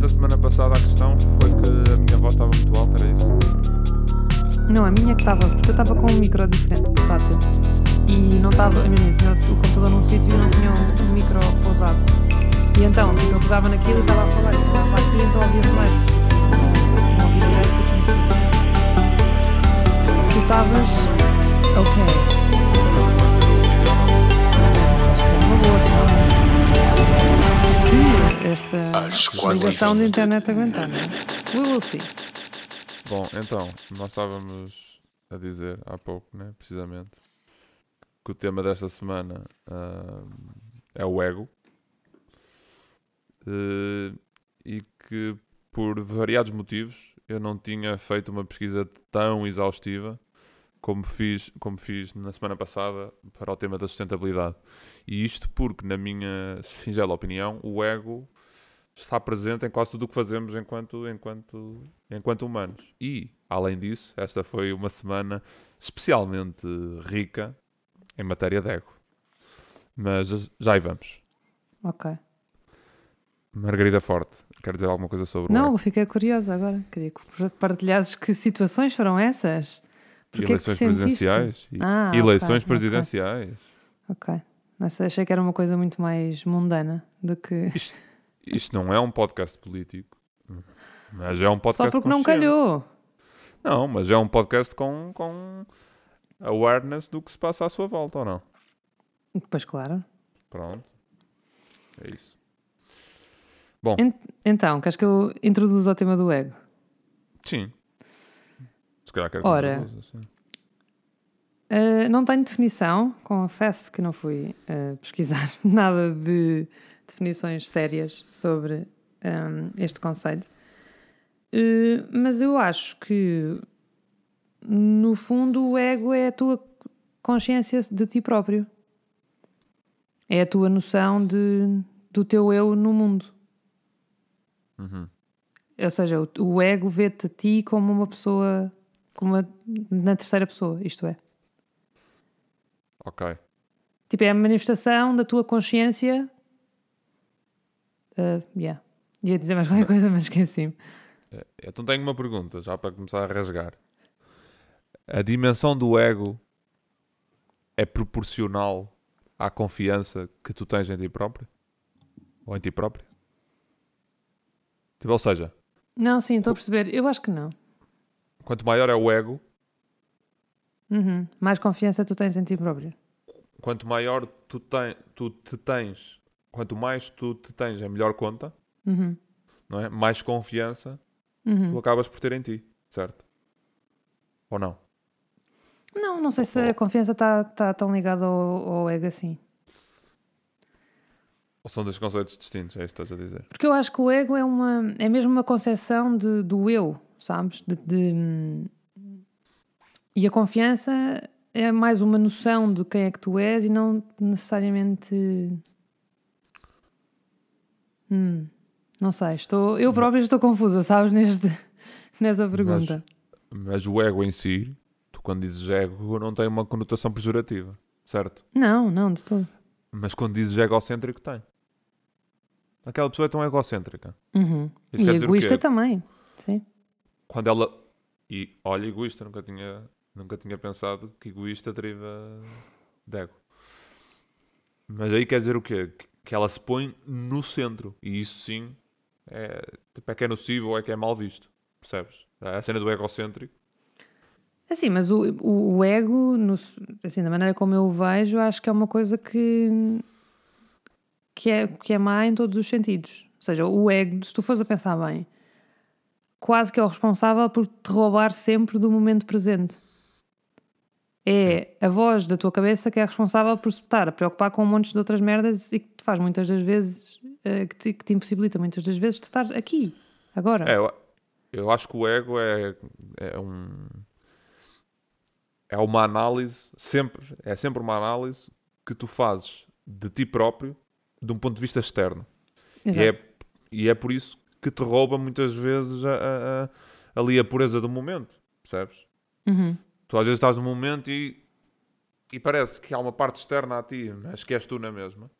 Durante a semana passada a questão foi que a minha voz estava muito alta, era isso? Não, a minha que estava, porque eu estava com um micro diferente, portátil. E não estava, a minha tinha o computador num sítio e não tinha um, micro pousado. E então, eu pegava naquilo e estava a falar, e estava aqui então ouvia mais. Não ouvia direito. Tu estavas. Ok. Esta ligação de internet aguentar, não é? We will see. Bom, então, nós estávamos a dizer há pouco, né, precisamente, que o tema desta semana ah, é o ego. Eh, e que por variados motivos eu não tinha feito uma pesquisa tão exaustiva como fiz, como fiz na semana passada para o tema da sustentabilidade. E isto porque, na minha singela opinião, o ego está presente em quase tudo o que fazemos enquanto, enquanto, enquanto humanos. E, além disso, esta foi uma semana especialmente rica em matéria de ego. Mas já aí vamos. Ok. Margarida Forte, quer dizer alguma coisa sobre o Não, ego? fiquei curiosa agora. Queria que partilhasses que situações foram essas. Porquê Eleições sentiste? presidenciais. E- Ah, Eleições ok, ok. presidenciais. Ok. Mas achei que era uma coisa muito mais mundana do que. Isto, isto não é um podcast político, mas é um podcast Só porque não calhou. Não, mas é um podcast com, com awareness do que se passa à sua volta, ou não? Pois claro. Pronto. É isso. Então, queres que eu introduza o tema do ego? Sim. Se calhar quero Ora. que. Uh, não tenho definição, confesso que não fui uh, pesquisar nada de definições sérias sobre um, este conceito. Uh, mas eu acho que, no fundo, o ego é a tua consciência de ti próprio. É a tua noção de, do teu eu no mundo. Uhum. Ou seja, o, o ego vê-te a ti como uma pessoa, como uma, na terceira pessoa, isto é. Ok. Tipo, é a manifestação da tua consciência. Uh, yeah. Ia dizer mais qualquer coisa, mas esqueci-me. Eh, Então tenho uma pergunta, já para começar a rasgar. A dimensão do ego é proporcional à confiança que tu tens em ti próprio? Ou em ti próprio? Tipo, ou seja, Não, sim, estou a perceber. Eu acho que não. quanto maior é o ego, Uhum. Mais confiança tu tens em ti próprio. quanto maior tu, ten, tu te tens, quanto mais tu te tens em melhor conta, Uhum. não é? Mais confiança tu Uhum. acabas por ter em ti, certo? Ou não? Não, não sei se a confiança está tá tão ligada ao, ao ego assim. Ou são dois conceitos distintos, é isso que estás a dizer? Porque eu acho que o ego é uma é mesmo uma concepção de, do eu, sabes? De, de- E a confiança é mais uma noção de quem é que tu és e não necessariamente. Hum, não sei, estou, eu própria estou confusa, sabes? Neste, nessa pergunta. Mas o ego em si, tu quando dizes ego, não tem uma conotação pejorativa, certo? Não, não, de todo. Mas quando dizes egocêntrico, tem. Aquela pessoa é tão egocêntrica. Uhum. Isso E egoísta também. Sim. Quando ela. E olha, egoísta, nunca tinha, nunca tinha pensado que egoísta deriva de ego. Mas aí quer dizer o quê? Que- Que ela se põe no centro. E isso sim é, tipo, é que é nocivo ou é que é mal visto. Percebes? A cena do egocêntrico. Assim, mas o, o, o ego, no- assim, da maneira como eu o vejo, acho que é uma coisa que, que, é, que é má em todos os sentidos. Ou seja, o ego, se tu fores a pensar bem, quase que é o responsável por te roubar sempre do momento presente. É a voz da tua cabeça que é responsável por se estar a preocupar com um monte de outras merdas e que te faz muitas das vezes, eh, que, te, que te impossibilita muitas das vezes de estar aqui, agora. É, eu, eu acho que o ego é, é um. É uma análise, sempre, é sempre uma análise que tu fazes de ti próprio de um ponto de vista externo. E Exato. é, e é por isso que te rouba muitas vezes a, a- a- ali a pureza do momento, percebes? Uhum. Tu às vezes estás num momento e, e parece que há uma parte externa a ti, mas que és tu na mesma,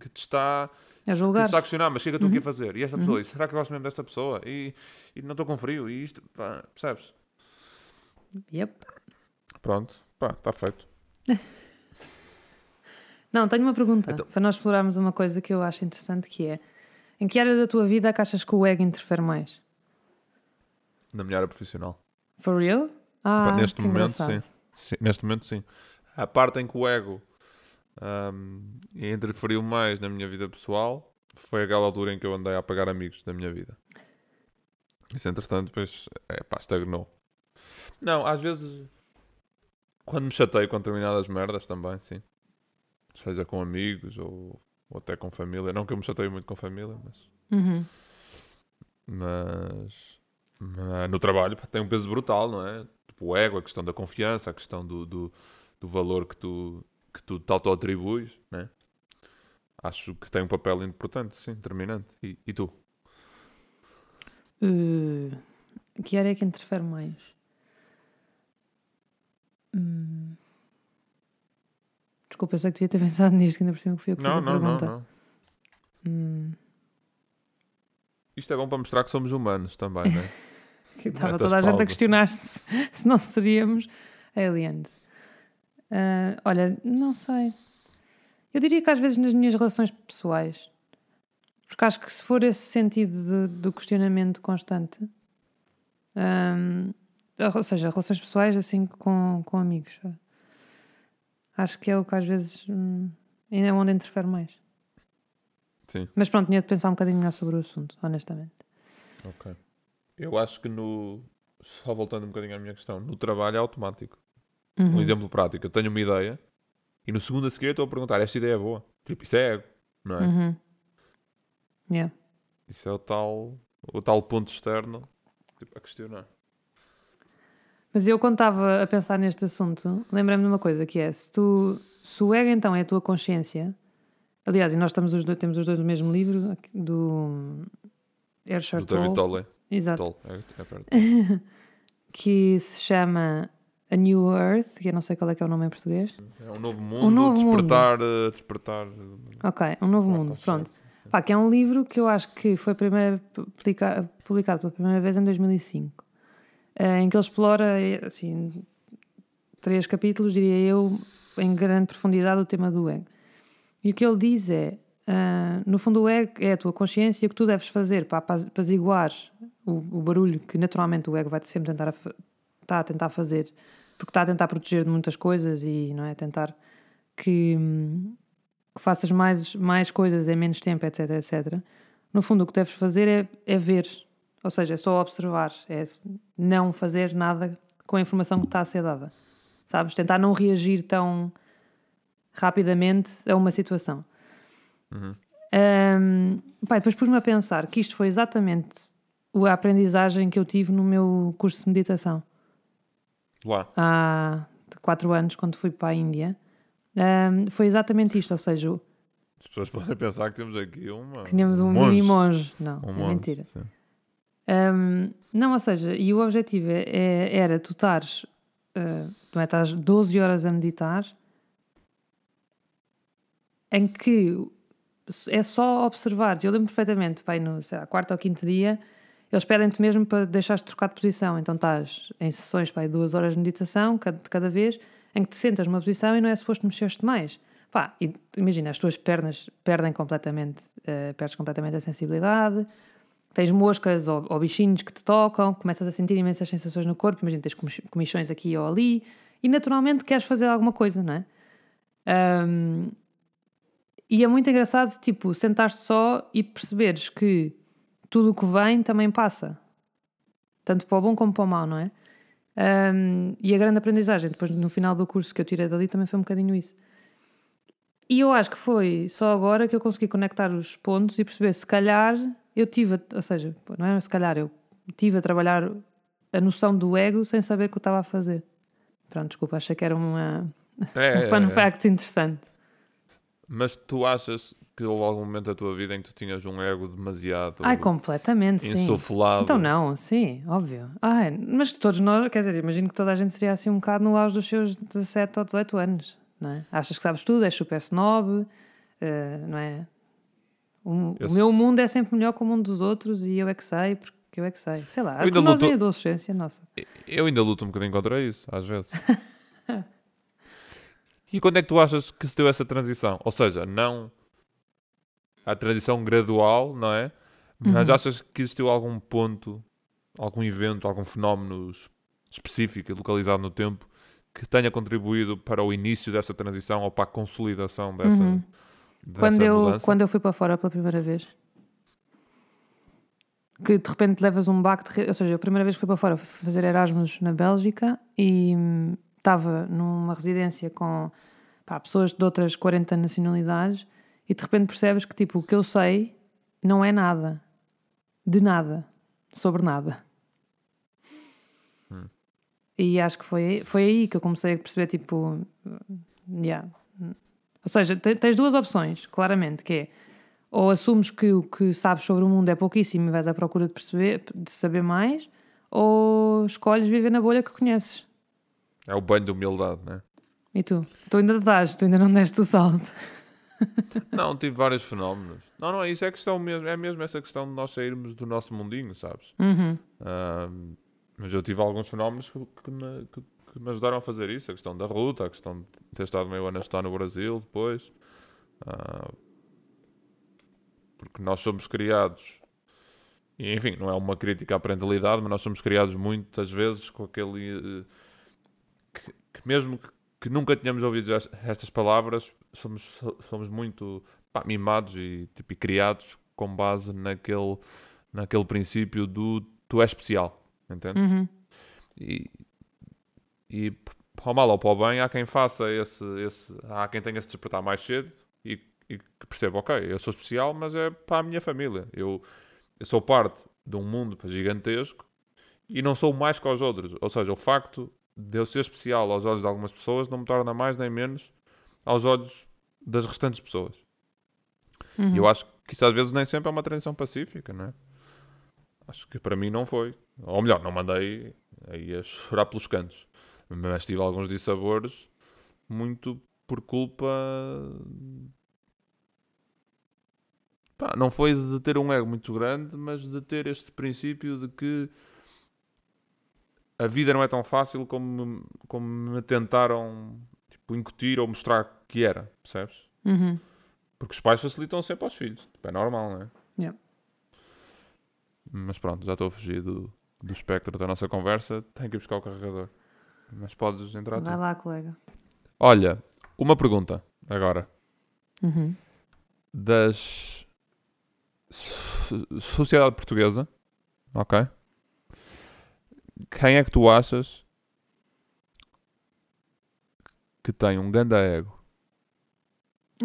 que te está A julgar. Está a questionar, mas o que é que aqui Uhum. a fazer? E esta pessoa, e será que eu gosto mesmo desta pessoa? E, e não estou com frio, e isto, pá, percebes? Yep. Pronto, pá, está feito. Não, tenho uma pergunta Então- para nós explorarmos uma coisa que eu acho interessante que é em que área da tua vida é que achas que o ego interfere mais? Na minha área profissional. For real? Ah, neste momento, engraçado. sim. Sim, Neste momento, sim. A parte em que o ego ahm, interferiu mais na minha vida pessoal foi aquela altura em que eu andei a apagar amigos da minha vida. Isso, entretanto, depois, é pá, estagnou. Não, às vezes, quando me chateio com determinadas merdas também, sim. Seja com amigos ou, ou até com família. Não que eu me chateio muito com família, mas Uhum. mas, mas no trabalho pá, tem um peso brutal, não é? Tipo, o ego, a questão da confiança, a questão do, do, do valor que tu, que tu te auto-atribuis, né? Acho que tem um papel importante, sim, determinante. E, e tu? Uh, que área é que interfere mais? Hum. Desculpa, eu sei que devia ter pensado nisto, que ainda por cima que fui eu que fiz Não, a não, não, pergunta. não. Hum. Isto é bom para mostrar que somos humanos também, não é? Que Estava toda a gente a pausas. questionar-se se, se não seríamos aliens. Ah, olha, não sei. Eu diria que às vezes nas minhas relações pessoais, porque acho que se for esse sentido do questionamento constante, ahm, ou seja, relações pessoais assim com, com amigos, acho que é o que às vezes hum, ainda é onde interfere mais. Sim, Mas pronto, tinha de pensar um bocadinho melhor sobre o assunto, honestamente. ok. Eu acho que no. Só voltando um bocadinho à minha questão, no trabalho é automático. Uhum. Um exemplo prático, eu tenho uma ideia e no segundo a seguir eu estou a perguntar: esta ideia é boa? Tipo, isso é ego, não é? Uhum. Yeah. Isso é o tal, o tal ponto externo tipo, a questionar. Mas eu, quando estava a pensar neste assunto, lembrei-me de uma coisa que é: se, tu, se o ego então é a tua consciência, aliás, e nós estamos os dois, temos os dois no mesmo livro, do David Tolle, Tolle. Exato, é, é perto. que se chama A New Earth, que eu não sei qual é que é o nome em português. É um novo mundo, novo mundo. despertar, eh, despertar. eh, Ok, Um Novo Mundo, pronto. Pá, que é um livro que eu acho que foi primeiro publica- publicado pela primeira vez em 2005, eh, em que ele explora, assim, três capítulos, diria eu, em grande profundidade o tema do ego. E o que ele diz é, ah, no fundo o ego é a tua consciência o que tu deves fazer para apaz- apaziguar o, o barulho que naturalmente o ego vai sempre tentar a está a tentar fazer, porque está a tentar proteger de muitas coisas e não é tentar que, hum, que faças mais, mais coisas em menos tempo, etc, etc. No fundo, o que deves fazer é, é ver, ou seja, é só observar, é não fazer nada com a informação que está a ser dada. Sabes? Tentar não reagir tão rapidamente a uma situação. Uhum. Ahm, pá, depois pus-me a pensar que isto foi exatamente a aprendizagem que eu tive no meu curso de meditação Lá. há quatro anos, quando fui para a Índia. Ahm, foi exatamente isto, ou seja, As pessoas podem pensar que temos aqui uma. tínhamos um monge. mini monge. Não, Um é monge, mentira. Ahm, não, ou seja, e o objetivo é- é- era tu estares, ah, não é, estás 12 horas a meditar, em que é só observar. Eu lembro perfeitamente, pai, no sei lá, quarto ou quinto dia, eles pedem-te mesmo para deixares de trocar de posição. Então estás em sessões, pai, duas horas de meditação, de cada vez, em que te sentas numa posição e não é suposto mexer-te mais. Pá, e imagina, as tuas pernas perdem completamente, eh, perdes completamente a sensibilidade, tens moscas ou, ou bichinhos que te tocam, começas a sentir imensas sensações no corpo, imagina, tens comi- comichões aqui ou ali, e naturalmente queres fazer alguma coisa, não é? Ahm, e é muito engraçado, tipo, sentar-te só e perceberes que tudo o que vem também passa. Tanto para o bom como para o mau, não é? Ahm, e a grande aprendizagem, depois no final do curso que eu tirei dali, também foi um bocadinho isso. E eu acho que foi só agora que eu consegui conectar os pontos e perceber se calhar eu tive, a- ou seja, não é se calhar, eu tive a trabalhar a noção do ego sem saber o que eu estava a fazer. Pronto, desculpa, achei que era uma, É, um é, fun é. fact interessante. Mas tu achas que houve algum momento da tua vida em que tu tinhas um ego demasiado Ai, completamente, sim. insuflado? Então não, sim, óbvio. Ai, mas todos nós, quer dizer, imagino que toda a gente seria assim um bocado no auge dos seus 17 ou 18 anos, não é? Achas que sabes tudo, és super snob, eh, não é? O, Eu o meu mundo é sempre melhor que o mundo dos outros e eu é que sei, porque eu é que sei. Sei lá, acho ainda que nós luto- em adolescência, nossa. Eu ainda luto um bocadinho contra isso, às vezes. e quando é que tu achas que se deu essa transição? Ou seja, não a transição gradual, não é? Mas Uhum. achas que existiu algum ponto, algum evento, algum fenómeno es- específico e localizado no tempo que tenha contribuído para o início dessa transição ou para a consolidação dessa, Uhum. dessa Quando eu, mudança? quando eu fui para fora pela primeira vez, que de repente levas um baque de. Ou seja, a primeira vez que fui para fora fui fazer Erasmus na Bélgica e estava numa residência com pá, pessoas de outras 40 nacionalidades e de repente percebes que tipo, o que eu sei não é nada. De nada. Sobre nada. Hum. E acho que foi, foi aí que eu comecei a perceber, tipo, yeah. Ou seja, te- tens duas opções, claramente, que é ou assumes que o que sabes sobre o mundo é pouquíssimo e vais à procura de perceber, de saber mais, ou escolhes viver na bolha que conheces. É o banho de humildade, não é? E tu? Tu ainda estás, tu ainda não deste o salto. Não, tive vários fenómenos. Não, não é isso, é questão mesmo, é mesmo essa questão de nós sairmos do nosso mundinho, sabes? Uhum. Ahm, mas eu tive alguns fenómenos que, que me, que- que me ajudaram a fazer isso. A questão da ruta, a questão de ter estado meio ano a estudar no Brasil depois. Ah, porque nós somos criados, e enfim, não é uma crítica à parentalidade, mas nós somos criados muitas vezes com aquele. eh, que, que mesmo que, que nunca tenhamos ouvido est- estas palavras, somos, somos muito pá, mimados e, tipo, e criados com base naquele, naquele princípio do tu és especial, entende? Uhum. E, e para o mal ou para o bem, há quem faça esse, esse há quem tenha se despertar mais cedo e, e que perceba, ok, eu sou especial, mas é para a minha família. Eu, eu sou parte de um mundo gigantesco e não sou mais que os outros. Ou seja, o facto de eu ser especial aos olhos de algumas pessoas não me torna mais nem menos aos olhos das restantes pessoas. Uhum. E eu acho que isso às vezes nem sempre é uma transição pacífica, não é? Acho que para mim não foi. Ou melhor, não mandei aí a chorar pelos cantos. Mas tive alguns dissabores muito por culpa. Pá, não foi de ter um ego muito grande, mas de ter este princípio de que a vida não é tão fácil como, como me tentaram tipo, incutir ou mostrar que era, percebes? Uhum. Porque os pais facilitam sempre aos filhos. Tipo, é normal, não é? Yeah. Mas pronto, já estou a fugir do, do espectro da nossa conversa. Tenho que ir buscar o carregador. Mas podes entrar Vai tu. lá, colega. Olha, uma pergunta agora. Uhum. Das so- sociedade portuguesa, ok? Quem é que tu achas que tem um ganda ego?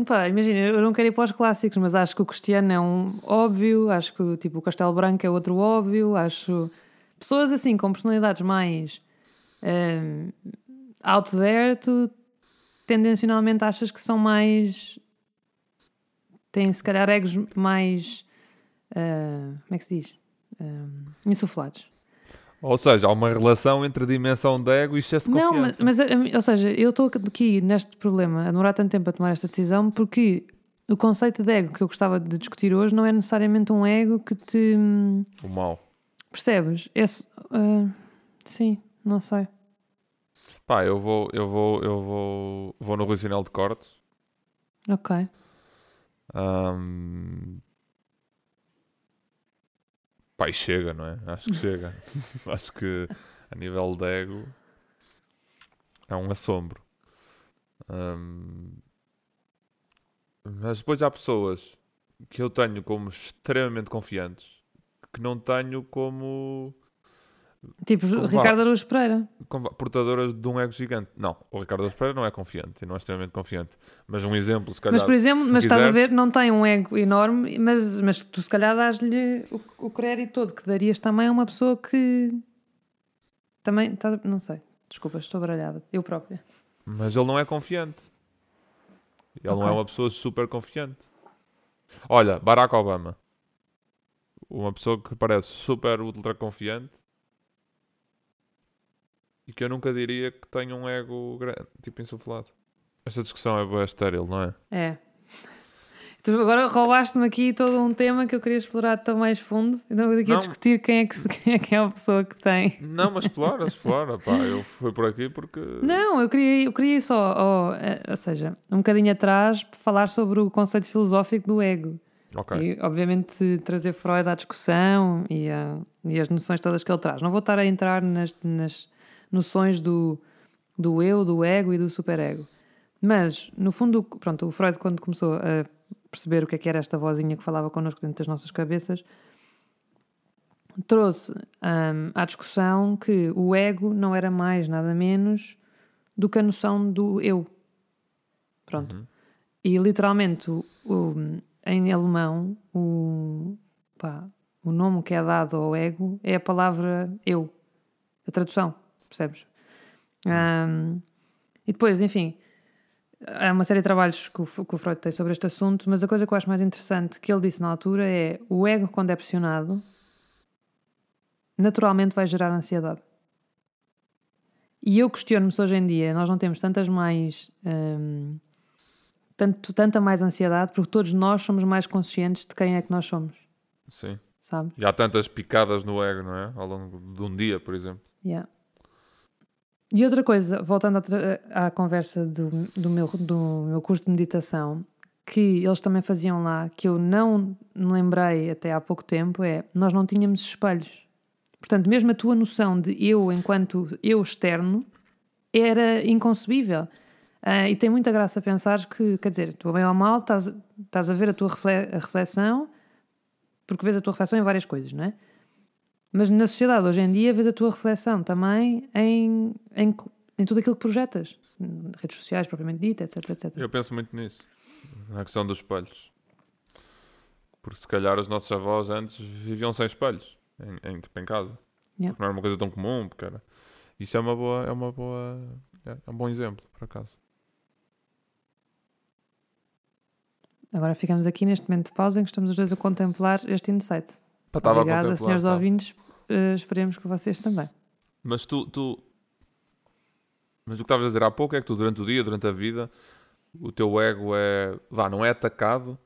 Pá, imagina, eu não quero ir para os clássicos, mas acho que o Cristiano é um óbvio, acho que tipo, o Castelo Branco é outro óbvio, acho pessoas assim com personalidades mais ehm, out there, tu tendencionalmente achas que são mais têm se calhar egos mais ah, como é que se diz? Ehm, insuflados. Ou seja, há uma relação entre dimensão de ego e excesso de Não, confiança. mas, mas, a mim- ou seja, eu estou aqui neste problema a demorar tanto tempo a tomar esta decisão porque o conceito de ego que eu gostava de discutir hoje não é necessariamente um ego que te O mal. percebes? Esse, ah, sim, não sei. Pá, eu vou, eu vou, eu vou, vou no Rui Sinal de Cortes. Ok. Ahm, E chega, não é? Acho que chega. Acho que a nível de ego é um assombro. Ahm, Mas depois há pessoas que eu tenho como extremamente confiantes que não tenho como Tipo. Ricardo Araújo Pereira. como portadoras de um ego gigante. Não, o Ricardo Araújo Pereira não é confiante e não é extremamente confiante. Mas um exemplo, se calhar. Mas, por exemplo, mas estás a quiseres- ver, não tem um ego enorme, mas, mas tu se calhar dás-lhe o, o crédito todo que darias também a uma pessoa que também, tá- não sei, desculpa, estou baralhada, eu própria. Mas ele não é confiante. Ele não Ok. é uma pessoa super confiante. Olha, Barack Obama. Uma pessoa que parece super ultra confiante e que eu nunca diria que tenha um ego grande, tipo insuflado. Esta discussão é boa estéril, não é? É. Tu agora roubaste-me aqui todo um tema que eu queria explorar tão mais fundo. Então vou aqui a Não. discutir quem é, que, quem é que é a pessoa que tem. Não, mas explora, explora. Pá, eu fui por aqui porque. Não, eu queria, eu queria só, eh, ou seja, um bocadinho atrás, falar sobre o conceito filosófico do ego. Ok. E, obviamente, trazer Freud à discussão e, a- e as noções todas que ele traz. Não vou estar a entrar nas, nas noções do, do eu, do ego e do superego. Mas, no fundo, pronto, o Freud, quando começou a perceber o que é que era esta vozinha que falava connosco dentro das nossas cabeças, trouxe hum, à discussão que o ego não era mais nada menos do que a noção do eu. Pronto. Uhum. E literalmente, o, o- em alemão, o, pá, o nome que é dado ao ego é a palavra eu, a tradução, percebes? Ahm, e depois, enfim, há uma série de trabalhos que o, que o Freud tem sobre este assunto, mas a coisa que eu acho mais interessante que ele disse na altura é o ego, quando é pressionado, naturalmente vai gerar ansiedade. E eu questiono-me se hoje em dia nós não temos tantas mais. hum, tanto, tanta mais ansiedade, porque todos nós somos mais conscientes de quem é que nós somos, Sim. sabe? E há tantas picadas no ego, não é? Ao longo de um dia, por exemplo. Yeah. E outra coisa, voltando à conversa do, do, meu, do meu curso de meditação, que eles também faziam lá, que eu não me lembrei até há pouco tempo, é nós não tínhamos espelhos. Portanto, mesmo a tua noção de eu enquanto eu externo era inconcebível. Ah, e tem muita graça pensar que, quer dizer, tu bem ou mal estás, estás a ver a tua refle- a reflexão, porque vês a tua reflexão em várias coisas, não é? Mas na sociedade hoje em dia vês a tua reflexão também em, em, em tudo aquilo que projetas, redes sociais propriamente dita, etc, etc. Eu penso muito nisso. Na questão dos espelhos. Porque se calhar os nossos avós antes viviam sem espelhos. Em, em, tipo, em casa. Yeah. Porque não era uma coisa tão comum. Porque era... Isso é uma boa... É uma boa... É um bom exemplo, por acaso. Agora ficamos aqui neste momento de pausa em que estamos os dois a contemplar este insight. Pá, Obrigada, contemplar, senhores tá. ouvintes. Eh, esperemos que vocês também. Mas tu, tu. Mas o que estavas a dizer há pouco é que tu, durante o dia, durante a vida, o teu ego é. Vá, não é atacado,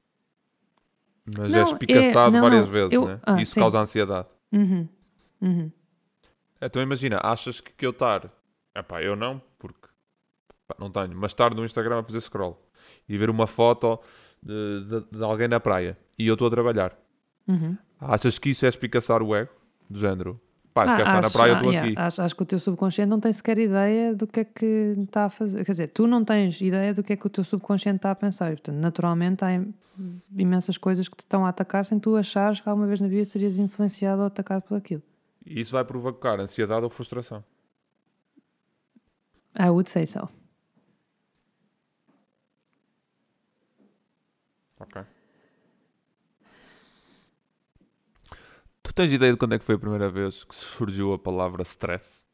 mas Não, é é- espicaçado não, várias não, vezes, eu- né? ah, Isso sim. causa ansiedade. Uhum. Uhum. Então imagina, achas que, que eu estar. Epá, eu não, porque pá, não tenho, mas estar no Instagram a fazer scroll e ver uma foto de, de- de alguém na praia e eu estou a trabalhar. Uhum. Achas que isso é espicaçar o ego? Do género. Pá, se Ah, queres estar na acho- praia, eu ah, estou yeah, aqui. acho, acho que o teu subconsciente não tem sequer ideia do que é que está a fazer. Quer dizer, tu não tens ideia do que é que o teu subconsciente está a pensar. E, portanto, naturalmente, há im- imensas coisas que te estão a atacar sem tu achares que alguma vez na vida serias influenciado ou atacado por aquilo. E isso vai provocar ansiedade ou frustração. I would say so. Ok. Tens ideia de quando é que foi a primeira vez que surgiu a palavra stress?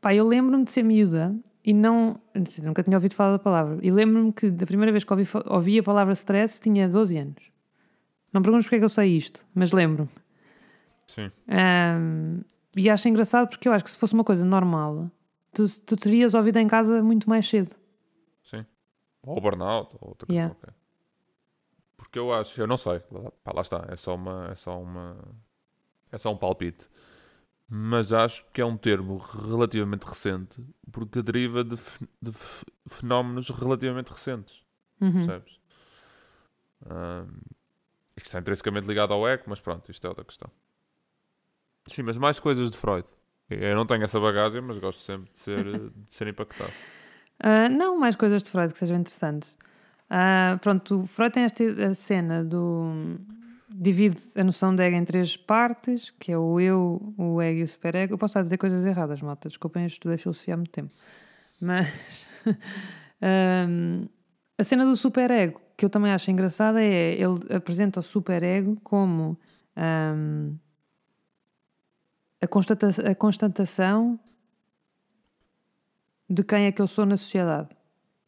Pá, eu lembro-me de ser miúda e não. Nunca tinha ouvido falar da palavra. E lembro-me que da primeira vez que ouvi, ouvi a palavra stress tinha 12 anos. Não perguntes porque é que eu sei isto, mas lembro-me. Sim. Ahm, e acho engraçado porque eu acho que se fosse uma coisa normal, tu, tu terias ouvido em casa muito mais cedo. Sim. Ou burnout, ou outra coisa Yeah. qualquer. Porque eu acho, eu não sei, lá, pá, lá está, é só uma, é só uma, é só um palpite. Mas acho que é um termo relativamente recente, porque deriva de, de fe- fenómenos relativamente recentes, Uhum. percebes? Ahm, isto está intrinsecamente ligado ao ego, mas pronto, isto é outra questão. Sim, mas mais coisas de Freud. Eu não tenho essa bagagem, mas gosto sempre de ser, de ser impactado. Ah, não mais coisas de Freud que sejam interessantes. Ah, pronto, o Freud tem esta cena do. Divide a noção de ego em três partes, que é o eu, o ego e o superego. Eu posso estar a dizer coisas erradas, malta. Desculpem, eu estudei filosofia há muito tempo. Mas. ahm, a cena do superego, que eu também acho engraçada, é ele apresenta o superego como ahm, a, constata a constatação de quem é que eu sou na sociedade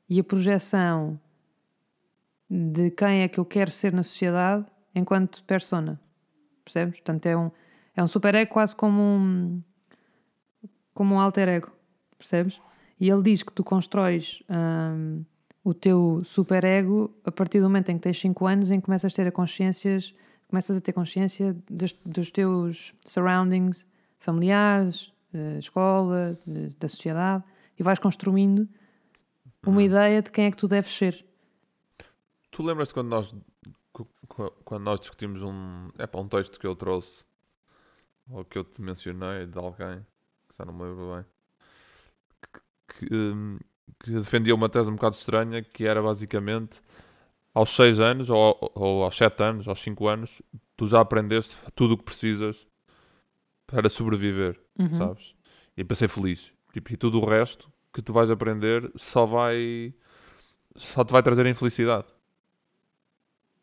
e a projeção de quem é que eu quero ser na sociedade enquanto persona. Percebes? Portanto, é um, é um super ego quase como um, como um alter ego. Percebes? E ele diz que tu constróis hum, o teu superego a partir do momento em que tens 5 anos, em que começas a ter a consciências, começas a ter consciência dos, dos teus surroundings familiares, da escola, da sociedade, e vais construindo uma ideia de quem é que tu deves ser. Tu lembras-te quando nós, quando nós discutimos um, é para um texto que eu trouxe, ou que eu te mencionei de alguém, que já não me lembro bem, que, que, hum, que defendia uma tese um bocado estranha, que era basicamente aos 6 anos, ou, ou aos 7 anos, aos 5 anos, tu já aprendeste tudo o que precisas para sobreviver, Uhum. sabes? E para ser feliz. Tipo, e tudo o resto que tu vais aprender só vai. só te vai trazer infelicidade.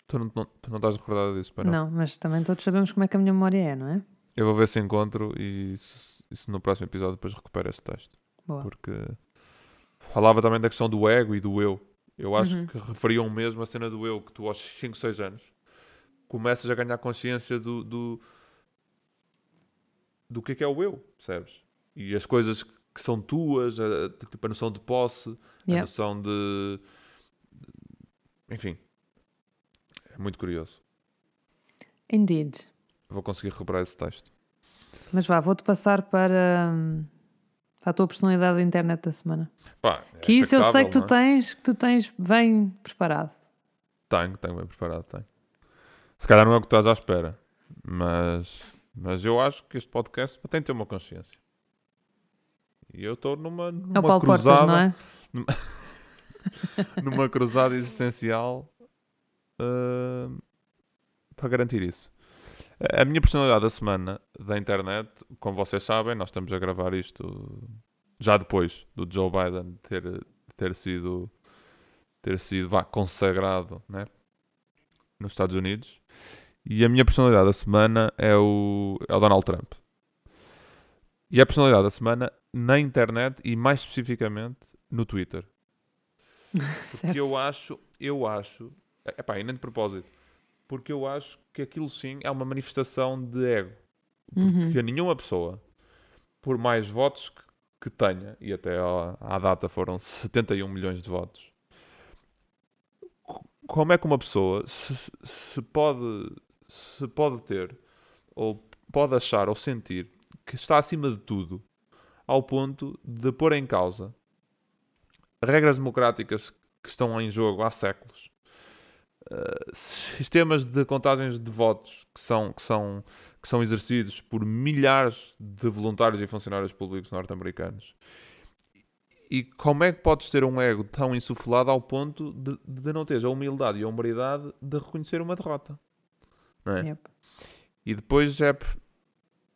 Tu não, não- tu não estás recordado disso, pai, não? Não, mas também todos sabemos como é que a minha memória é, não é? Eu vou ver se encontro e se, se no próximo episódio depois recupero esse texto. Boa. Porque falava também da questão do ego e do eu. Eu acho Uhum. que referiam mesmo a cena do eu, que tu aos 5, 6 anos começas a ganhar consciência do, do, do que é que é o eu, percebes? E as coisas que são tuas, a, tipo, a noção de posse, a Yeah. noção de. Enfim. É muito curioso. Indeed. Vou conseguir recuperar esse texto. Mas vá, vou-te passar para, para a tua personalidade da internet da semana. Pá, é que isso eu sei que tu é? tens, que tu tens bem preparado. Tenho, tenho bem preparado, tenho. Se calhar não é o que estás à espera, mas, mas eu acho que este podcast tem de ter uma consciência. E eu estou numa, É numa Portas, cruzada, não é? numa cruzada existencial ah, para garantir isso. A minha personalidade da semana da internet, como vocês sabem, nós estamos a gravar isto já depois do Joe Biden ter, ter sido ter sido vá, consagrado né, nos Estados Unidos. E a minha personalidade da semana é o, é o Donald Trump. E a personalidade da semana na internet e mais especificamente no Twitter. Porque eu acho, eu acho, epá, e nem de propósito, porque eu acho que aquilo sim é uma manifestação de ego. Uhum. Porque nenhuma pessoa, por mais votos que, que tenha, e até à, à data foram 71 milhões de votos, co- como é que uma pessoa se, se pode, se pode ter, ou pode achar ou sentir que está acima de tudo, ao ponto de pôr em causa regras democráticas que estão em jogo há séculos, uh, sistemas de contagens de votos que são, que, são, que são exercidos por milhares de voluntários e funcionários públicos norte-americanos. E como é que podes ter um ego tão insuflado ao ponto de, de não teres a humildade e a hombridade de reconhecer uma derrota? Não é? Yep. E depois é,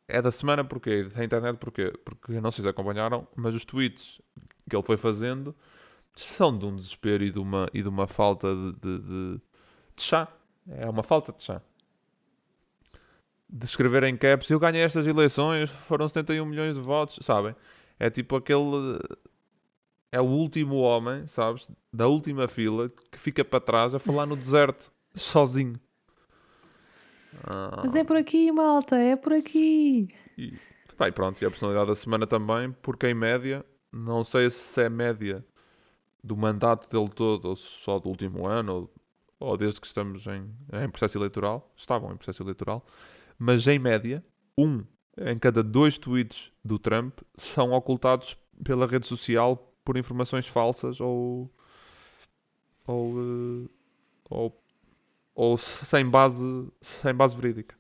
é da semana porquê? Da internet porquê? Porque não sei se acompanharam, mas os tweets que ele foi fazendo são de um desespero e de uma, e de uma falta de, de, de- de chá. É uma falta de chá. De escrever em caps, eu ganhei estas eleições, foram 71 milhões de votos, sabem? É tipo aquele. É o último homem, sabes? Da última fila que fica para trás a falar no deserto, sozinho. Ah. Mas é por aqui, malta, é por aqui. E, pá, pronto, e a personalidade da semana também, porque em média, não sei se é média do mandato dele todo ou só do último ano ou, ou desde que estamos em, em processo eleitoral, estavam em processo eleitoral, mas em média, um em cada dois tweets do Trump são ocultados pela rede social por informações falsas ou ou, eh, ou, ou sem base sem base verídica.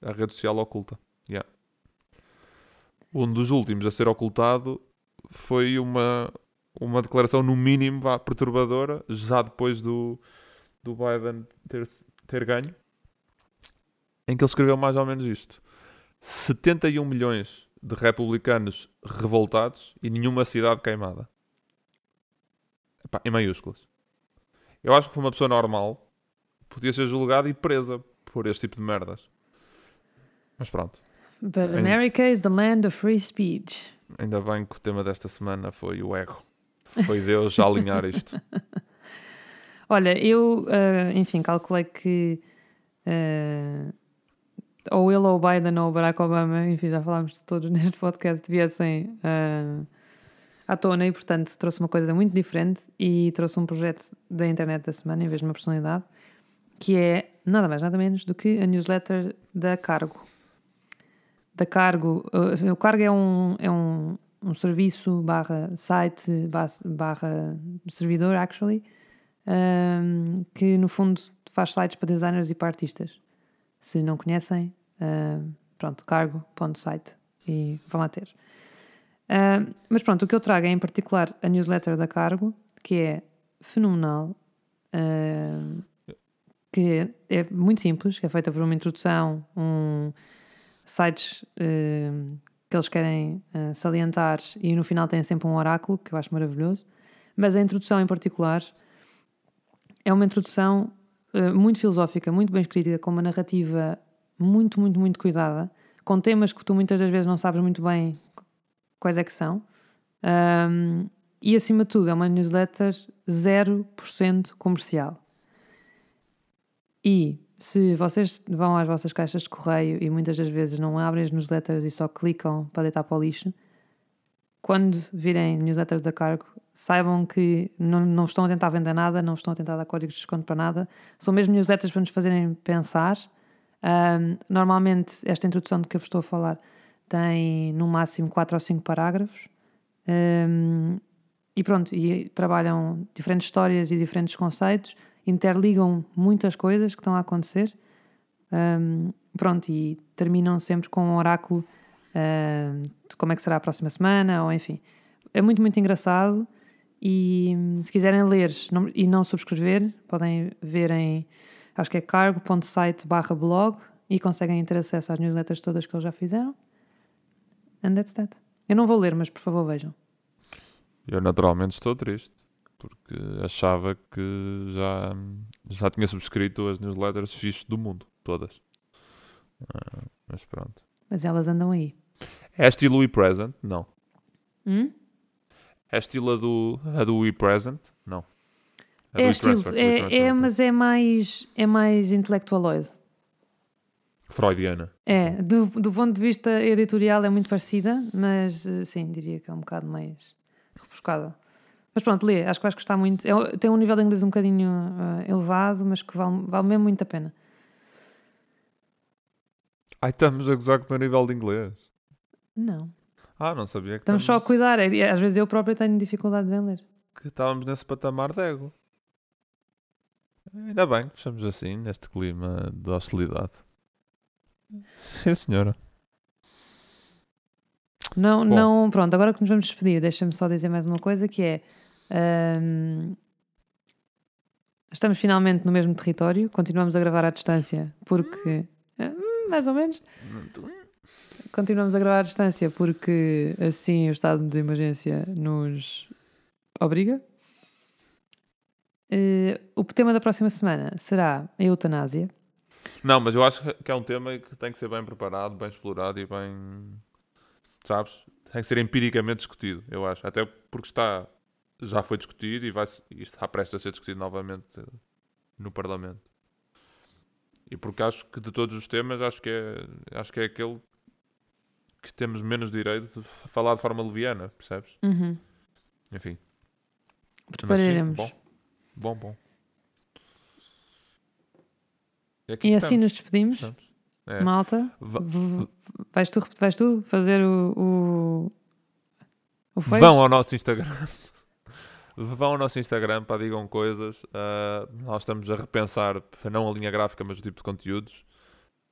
A rede social oculta. Yeah. Um dos últimos a ser ocultado foi uma, uma declaração, no mínimo, vá, perturbadora, já depois do, do Biden ter, ter ganho, em que ele escreveu mais ou menos isto: 71 milhões de republicanos revoltados e nenhuma cidade queimada. Epá, em maiúsculas. Eu acho que uma pessoa normal podia ser julgada e presa por este tipo de merdas. Mas pronto. But America is the land of free speech. Ainda bem que o tema desta semana foi o ego. Foi Deus a alinhar isto. Olha, eu, eh, enfim, calculei que eh, ou ele ou o Biden ou o Barack Obama, enfim, já falámos de todos neste podcast, viessem eh, à tona e, portanto, trouxe uma coisa muito diferente e trouxe um projeto da internet da semana em vez de uma personalidade, que é nada mais, nada menos do que a newsletter da Cargo. Da Cargo, uh, o Cargo é um, é um, um serviço barra site barra servidor, actually, um, que no fundo faz sites para designers e para artistas. Se não conhecem, uh, pronto, cargo.site e vão lá ter. Mas pronto, o que eu trago é em particular a newsletter da Cargo, que é fenomenal, que é muito simples, é feita por uma introdução, um sites que eles querem salientar e no final tem sempre um oráculo, que eu acho maravilhoso. Mas a introdução em particular é uma introdução muito filosófica, muito bem escrita, com uma narrativa muito, muito, muito cuidada, com temas que tu muitas das vezes não sabes muito bem quais é que são. Um, e acima de tudo, é uma newsletter 0% comercial. E se vocês vão às vossas caixas de correio e muitas das vezes não abrem as newsletters e só clicam para deitar para o lixo, quando virem newsletters da Cargo, saibam que não, não estão a tentar vender nada, não estão a tentar dar códigos de desconto para nada, são mesmo newsletters para nos fazerem pensar. Um, normalmente, esta introdução de que eu vos estou a falar tem no máximo 4 ou 5 parágrafos. Um, e pronto, e trabalham diferentes histórias e diferentes conceitos, interligam muitas coisas que estão a acontecer. Um, pronto, e terminam sempre com um oráculo de como é que será a próxima semana, ou enfim. É muito, muito engraçado. E se quiserem ler e não subscrever, podem ver em, acho que é cargo.site barra blog e conseguem ter acesso às newsletters todas que eles já fizeram. And that's that. Eu não vou ler, mas por favor vejam. Eu naturalmente estou triste, porque achava que já, já tinha subscrito as newsletters fixes do mundo, todas. Uh, mas pronto. Mas elas andam aí. É estilo We Present? Não. Hum? É estilo a do, a do We Present? Não. É, é estilo, é, é, mas é mais, é mais intelectualoide. Freudiana. É, do, do ponto de vista editorial é muito parecida, mas eh, sim, diria que é um bocado mais rebuscada. Mas pronto, lê, acho que vais gostar muito. É, tem um nível de inglês um bocadinho uh, elevado, mas que vale, vale mesmo muito a pena. Ai, estamos a gozar com o meu nível de inglês. Não. Ah, não sabia que estamos. Estamos só a cuidar. É, às vezes eu próprio tenho dificuldades em ler. Que estávamos nesse patamar de ego. Ainda bem que estamos assim, neste clima de hostilidade. Sim, senhora. Não, Bom. não, pronto, agora que nos vamos despedir, deixa-me só dizer mais uma coisa que é um, estamos finalmente no mesmo território, continuamos a gravar à distância porque hum, mais ou menos continuamos a gravar à distância porque assim o estado de emergência nos obriga. Uh, o tema da próxima semana será a eutanásia. Não, mas eu acho que é um tema que tem que ser bem preparado, bem explorado e bem. Sabes? Tem que ser empiricamente discutido, eu acho. Até porque está. Já foi discutido e, vai, está prestes a ser discutido novamente no Parlamento. E porque acho que de todos os temas, acho que é, acho que é aquele que temos menos direito de falar de forma leviana, percebes? Uhum. Enfim. Prepararemos. Mas, sim, bom, bom, bom. É e assim nos despedimos. É. Malta, vais tu, vais tu fazer o, o, o Vão ao nosso Instagram. Vão ao nosso Instagram para digam coisas. Uh, nós estamos a repensar, não a linha gráfica, mas o tipo de conteúdos.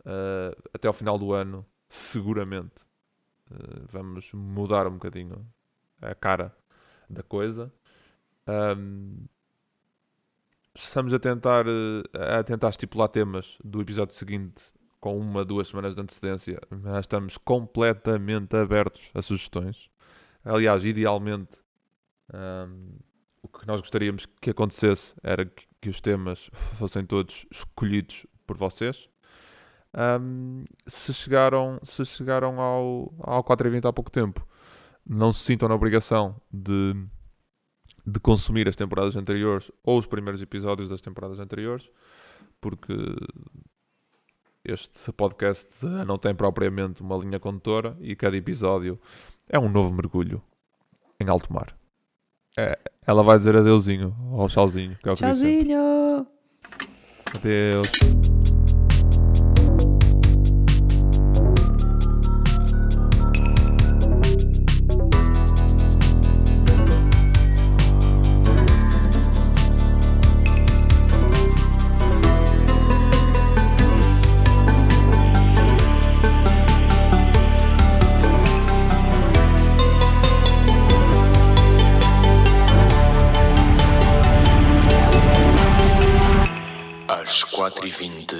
Uh, até ao final do ano, seguramente, uh, vamos mudar um bocadinho a cara da coisa. Um, estamos a tentar, a tentar estipular temas do episódio seguinte com uma, duas semanas de antecedência, mas estamos completamente abertos a sugestões. Aliás, idealmente, um, que nós gostaríamos que acontecesse era que, que os temas fossem todos escolhidos por vocês. Um, se chegaram, se chegaram ao, ao 4 há pouco tempo, não se sintam na obrigação de de consumir as temporadas anteriores ou os primeiros episódios das temporadas anteriores, porque este podcast não tem propriamente uma linha condutora e cada episódio é um novo mergulho em alto mar. É, ela vai dizer adeusinho ao tchauzinho, que é o que. Tchauzinho! Adeus. Às quatro e vinte